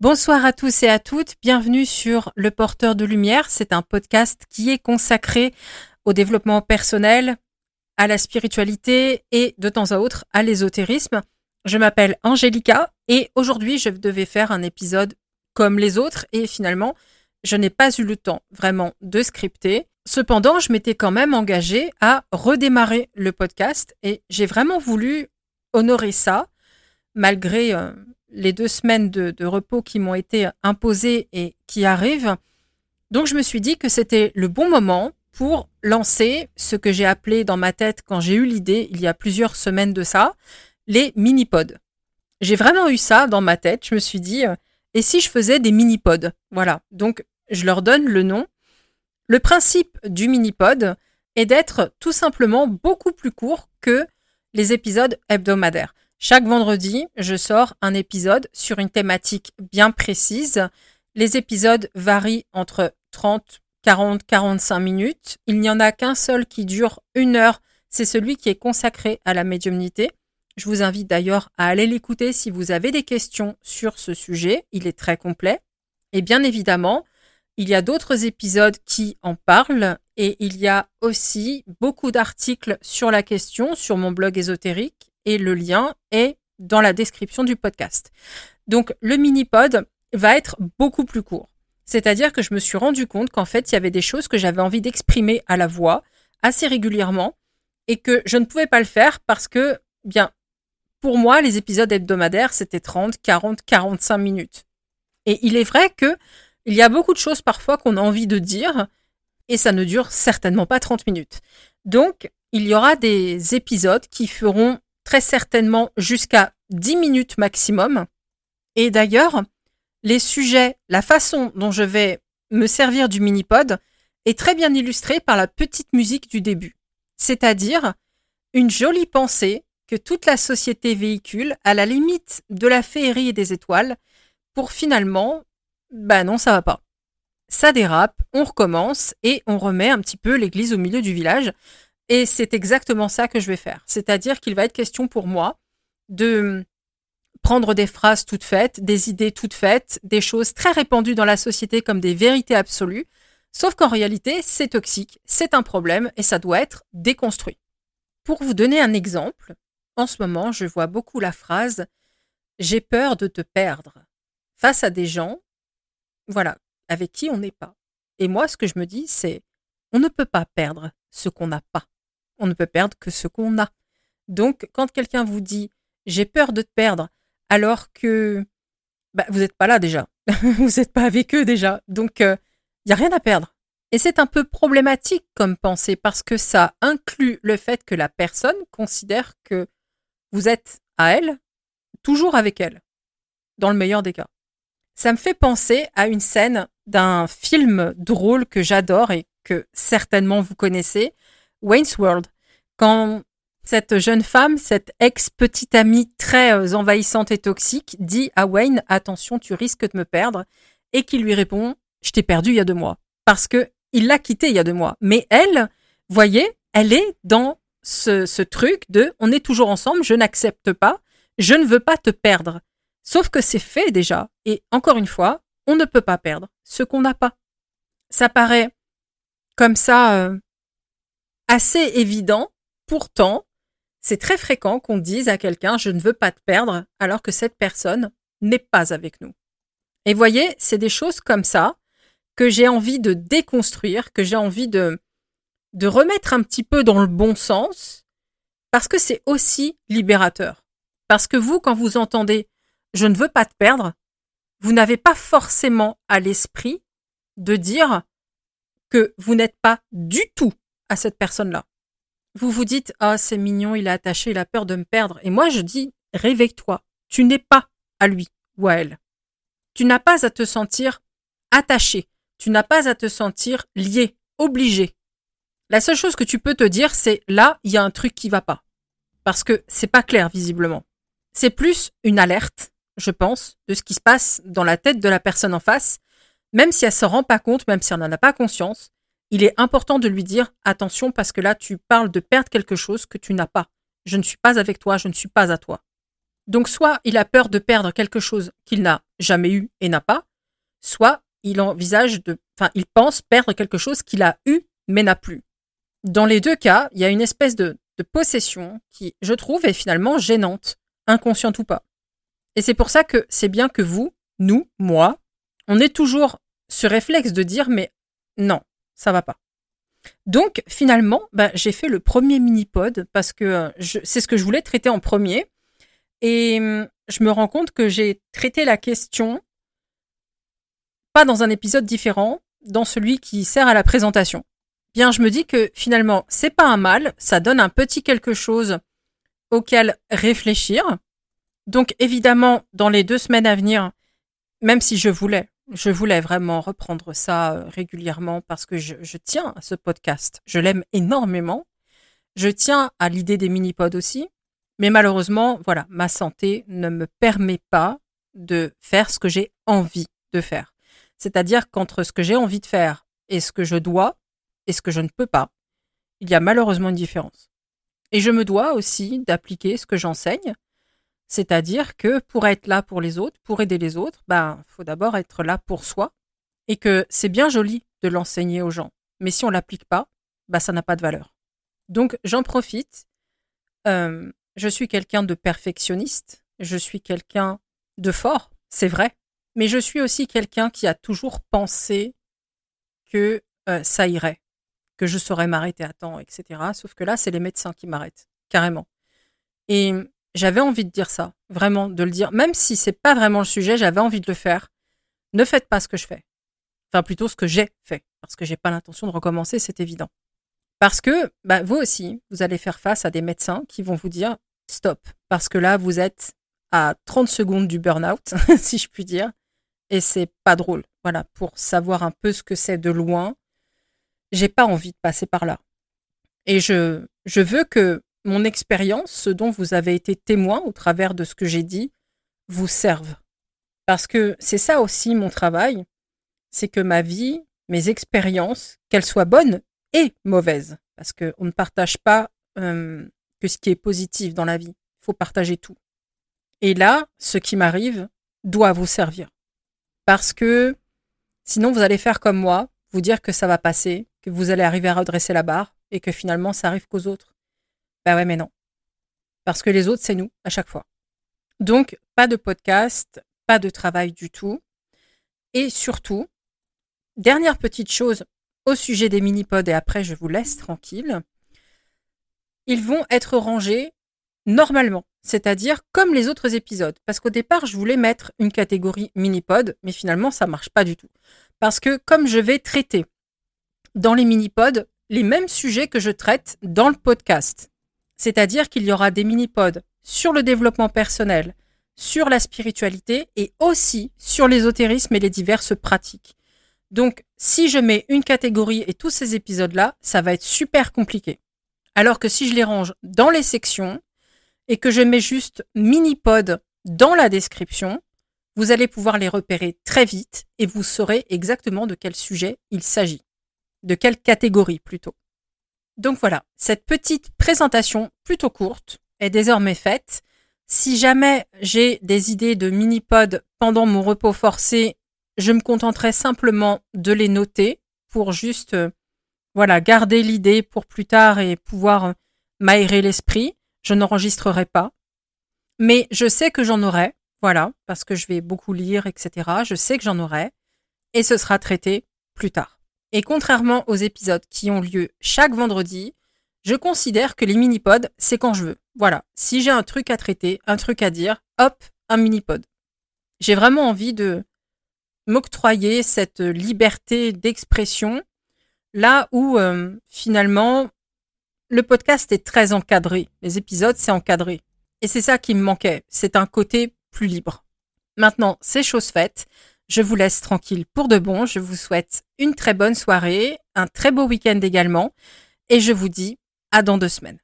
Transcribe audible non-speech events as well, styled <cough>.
Bonsoir à tous et à toutes, bienvenue sur Le Porteur de Lumière. C'est un podcast qui est consacré au développement personnel, à la spiritualité et de temps à autre à l'ésotérisme. Je m'appelle Angélica et aujourd'hui je devais faire un épisode comme les autres et finalement je n'ai pas eu le temps vraiment de scripter. Cependant, je m'étais quand même engagée à redémarrer le podcast et j'ai vraiment voulu honorer ça malgré euh, les deux semaines de, repos qui m'ont été imposées et qui arrivent. Donc je me suis dit que c'était le bon moment pour lancer ce que j'ai appelé dans ma tête quand j'ai eu l'idée il y a plusieurs semaines de ça, les mini-pods. J'ai vraiment eu ça dans ma tête. Je me suis dit, euh, et si je faisais des mini-pods? Voilà. Donc je leur donne le nom. Le principe du mini-pod est d'être tout simplement beaucoup plus court que les épisodes hebdomadaires. Chaque vendredi, je sors un épisode sur une thématique bien précise. Les épisodes varient entre 30, 40, 45 minutes. Il n'y en a qu'un seul qui dure une heure. C'est celui qui est consacré à la médiumnité. Je vous invite d'ailleurs à aller l'écouter si vous avez des questions sur ce sujet. Il est très complet. Et bien évidemment, il y a d'autres épisodes qui en parlent et il y a aussi beaucoup d'articles sur la question sur mon blog ésotérique et le lien est dans la description du podcast. Donc le mini-pod va être beaucoup plus court. C'est-à-dire que je me suis rendu compte qu'en fait, il y avait des choses que j'avais envie d'exprimer à la voix assez régulièrement et que je ne pouvais pas le faire parce que, bien, pour moi, les épisodes hebdomadaires, c'était 30, 40, 45 minutes. Et il est vrai que il y a beaucoup de choses parfois qu'on a envie de dire et ça ne dure certainement pas 30 minutes. Donc, il y aura des épisodes qui feront très certainement jusqu'à 10 minutes maximum. Et d'ailleurs, les sujets, la façon dont je vais me servir du mini-pod est très bien illustrée par la petite musique du début. C'est-à-dire une jolie pensée que toute la société véhicule à la limite de la féerie et des étoiles pour finalement, bah non, ça va pas. Ça dérape, on recommence et on remet un petit peu l'église au milieu du village. Et c'est exactement ça que je vais faire. C'est-à-dire qu'il va être question pour moi de prendre des phrases toutes faites, des idées toutes faites, des choses très répandues dans la société comme des vérités absolues, sauf qu'en réalité, c'est toxique, c'est un problème et ça doit être déconstruit. Pour vous donner un exemple, en ce moment, je vois beaucoup la phrase J'ai peur de te perdre face à des gens, voilà, avec qui on n'est pas. Et moi, ce que je me dis, c'est on ne peut pas perdre ce qu'on n'a pas on ne peut perdre que ce qu'on a. Donc, quand quelqu'un vous dit j'ai peur de te perdre, alors que bah, vous n'êtes pas là déjà, <laughs> vous n'êtes pas avec eux déjà, donc il euh, n'y a rien à perdre. Et c'est un peu problématique comme pensée parce que ça inclut le fait que la personne considère que vous êtes à elle, toujours avec elle, dans le meilleur des cas. Ça me fait penser à une scène d'un film drôle que j'adore et que certainement vous connaissez, Wayne's World, quand cette jeune femme, cette ex-petite amie très euh, envahissante et toxique, dit à Wayne Attention, tu risques de me perdre, et qui lui répond Je t'ai perdu il y a deux mois. Parce que il l'a quitté il y a deux mois. Mais elle, voyez, elle est dans ce, ce truc de On est toujours ensemble, je n'accepte pas, je ne veux pas te perdre. Sauf que c'est fait déjà. Et encore une fois, on ne peut pas perdre ce qu'on n'a pas. Ça paraît comme ça euh, assez évident. Pourtant, c'est très fréquent qu'on dise à quelqu'un je ne veux pas te perdre alors que cette personne n'est pas avec nous. Et voyez, c'est des choses comme ça que j'ai envie de déconstruire, que j'ai envie de, de remettre un petit peu dans le bon sens, parce que c'est aussi libérateur. Parce que vous, quand vous entendez je ne veux pas te perdre, vous n'avez pas forcément à l'esprit de dire que vous n'êtes pas du tout cette personne-là. Vous vous dites Ah, c'est mignon, il est attaché, il a peur de me perdre. Et moi, je dis Réveille-toi. Tu n'es pas à lui ou à elle. Tu n'as pas à te sentir attaché. Tu n'as pas à te sentir lié, obligé. La seule chose que tu peux te dire, c'est là, il y a un truc qui va pas. Parce que c'est pas clair, visiblement. C'est plus une alerte, je pense, de ce qui se passe dans la tête de la personne en face, même si elle se rend pas compte, même si elle n'en a pas conscience, il est important de lui dire attention parce que là tu parles de perdre quelque chose que tu n'as pas. Je ne suis pas avec toi, je ne suis pas à toi. Donc soit il a peur de perdre quelque chose qu'il n'a jamais eu et n'a pas, soit il envisage de, enfin, il pense perdre quelque chose qu'il a eu mais n'a plus. Dans les deux cas, il y a une espèce de, de possession qui, je trouve, est finalement gênante, inconsciente ou pas. Et c'est pour ça que c'est bien que vous, nous, moi, on ait toujours ce réflexe de dire mais non, ça va pas. Donc finalement, bah, j'ai fait le premier mini-pod parce que euh, c'est ce que je voulais traiter en premier. Et hum, je me rends compte que j'ai traité la question pas dans un épisode différent, dans celui qui sert à la présentation. Bien, je me dis que finalement, c'est pas un mal, ça donne un petit quelque chose auquel réfléchir. Donc évidemment, dans les deux semaines à venir, même si je voulais, je voulais vraiment reprendre ça euh, régulièrement parce que je, je tiens à ce podcast. Je l'aime énormément. Je tiens à l'idée des mini-pods aussi. Mais malheureusement, voilà, ma santé ne me permet pas de faire ce que j'ai envie de faire. C'est-à-dire qu'entre ce que j'ai envie de faire et ce que je dois et ce que je ne peux pas, il y a malheureusement une différence. Et je me dois aussi d'appliquer ce que j'enseigne c'est-à-dire que pour être là pour les autres, pour aider les autres, ben, faut d'abord être là pour soi. Et que c'est bien joli de l'enseigner aux gens. Mais si on l'applique pas, ben, ça n'a pas de valeur. Donc, j'en profite. Euh, je suis quelqu'un de perfectionniste. Je suis quelqu'un de fort. C'est vrai. Mais je suis aussi quelqu'un qui a toujours pensé que euh, ça irait, que je saurais m'arrêter à temps, etc. Sauf que là, c'est les médecins qui m'arrêtent, carrément. Et j'avais envie de dire ça, vraiment de le dire, même si c'est pas vraiment le sujet, j'avais envie de le faire. Ne faites pas ce que je fais. Enfin, plutôt ce que j'ai fait, parce que j'ai pas l'intention de recommencer, c'est évident. Parce que, bah, vous aussi, vous allez faire face à des médecins qui vont vous dire stop, parce que là, vous êtes à 30 secondes du burn-out, <laughs> si je puis dire, et c'est pas drôle. Voilà, pour savoir un peu ce que c'est de loin, j'ai pas envie de passer par là. Et je, je veux que mon expérience, ce dont vous avez été témoin au travers de ce que j'ai dit, vous serve. Parce que c'est ça aussi mon travail, c'est que ma vie, mes expériences, qu'elles soient bonnes et mauvaises, parce qu'on ne partage pas que ce qui est positif dans la vie, il faut partager tout. Et là, ce qui m'arrive doit vous servir. Parce que sinon, vous allez faire comme moi, vous dire que ça va passer, que vous allez arriver à redresser la barre, et que finalement, ça arrive qu'aux autres. Bah ouais, mais non. Parce que les autres, c'est nous, à chaque fois. Donc, pas de podcast, pas de travail du tout. Et surtout, dernière petite chose au sujet des mini-pods, et après je vous laisse tranquille. Ils vont être rangés normalement, c'est-à-dire comme les autres épisodes. Parce qu'au départ, je voulais mettre une catégorie mini-pod, mais finalement, ça marche pas du tout. Parce que comme je vais traiter dans les mini-pods les mêmes sujets que je traite dans le podcast, c'est-à-dire qu'il y aura des mini-pods sur le développement personnel, sur la spiritualité et aussi sur l'ésotérisme et les diverses pratiques. Donc, si je mets une catégorie et tous ces épisodes-là, ça va être super compliqué. Alors que si je les range dans les sections et que je mets juste mini-pod dans la description, vous allez pouvoir les repérer très vite et vous saurez exactement de quel sujet il s'agit. De quelle catégorie plutôt. Donc voilà, cette petite présentation plutôt courte est désormais faite. Si jamais j'ai des idées de mini-pod pendant mon repos forcé, je me contenterai simplement de les noter pour juste euh, voilà, garder l'idée pour plus tard et pouvoir euh, m'aérer l'esprit. Je n'enregistrerai pas. Mais je sais que j'en aurai, voilà, parce que je vais beaucoup lire, etc. Je sais que j'en aurai. Et ce sera traité plus tard. Et contrairement aux épisodes qui ont lieu chaque vendredi, je considère que les mini-pods, c'est quand je veux. Voilà. Si j'ai un truc à traiter, un truc à dire, hop, un mini-pod. J'ai vraiment envie de m'octroyer cette liberté d'expression là où euh, finalement le podcast est très encadré. Les épisodes, c'est encadré. Et c'est ça qui me manquait. C'est un côté plus libre. Maintenant, c'est chose faite. Je vous laisse tranquille pour de bon. Je vous souhaite une très bonne soirée, un très beau week-end également. Et je vous dis à dans deux semaines.